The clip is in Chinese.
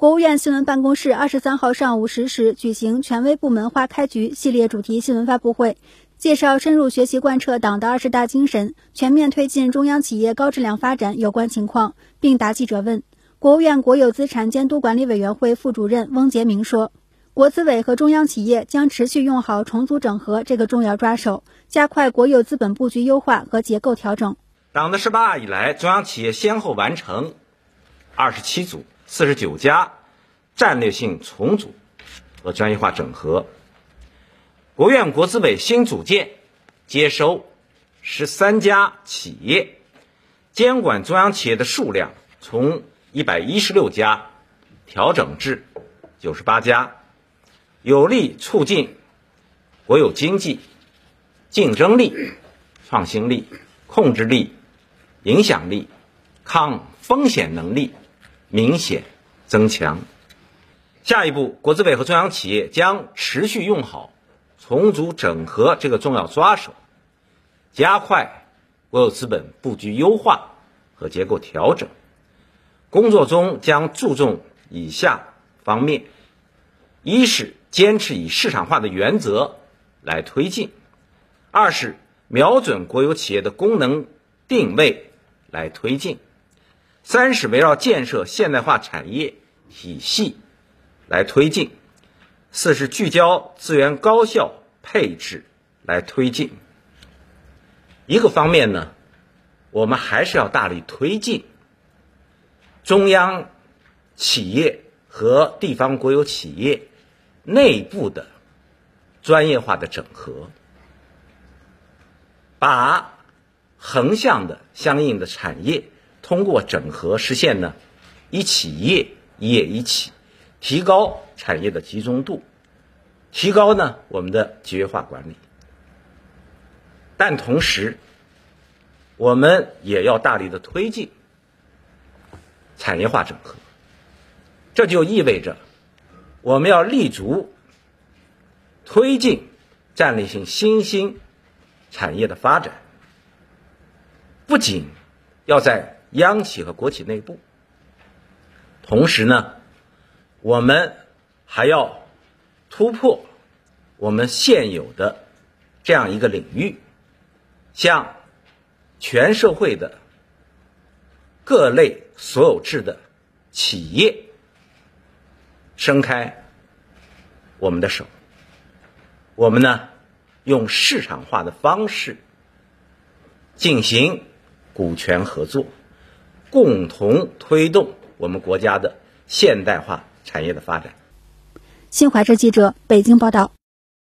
国务院新闻办公室二十三号上午十时举行权威部门花开局系列主题新闻发布会，介绍深入学习贯彻党的二十大精神，全面推进中央企业高质量发展有关情况，并答记者问。国务院国有资产监督管理委员会副主任翁杰明说，国资委和中央企业将持续用好重组整合这个重要抓手，加快国有资本布局优化和结构调整。党的十八大以来，中央企业先后完成二十七组。四十九家战略性重组和专业化整合，国务院国资委新组建接收十三家企业，监管中央企业的数量从一百一十六家调整至九十八家，有力促进国有经济竞争力、创新力、控制力、影响力、抗风险能力。明显增强。下一步，国资委和中央企业将持续用好重组整合这个重要抓手，加快国有资本布局优化和结构调整。工作中将注重以下方面：一是坚持以市场化的原则来推进；二是瞄准国有企业的功能定位来推进。三是围绕建设现代化产业体系来推进，四是聚焦资源高效配置来推进。一个方面呢，我们还是要大力推进中央企业和地方国有企业内部的专业化的整合，把横向的相应的产业。通过整合实现呢，一企业一业一企，提高产业的集中度，提高呢我们的集约化管理。但同时，我们也要大力的推进产业化整合。这就意味着，我们要立足推进战略性新兴产业的发展，不仅要在央企和国企内部，同时呢，我们还要突破我们现有的这样一个领域，向全社会的各类所有制的企业伸开我们的手。我们呢，用市场化的方式进行股权合作。共同推动我们国家的现代化产业的发展。新华社记者北京报道。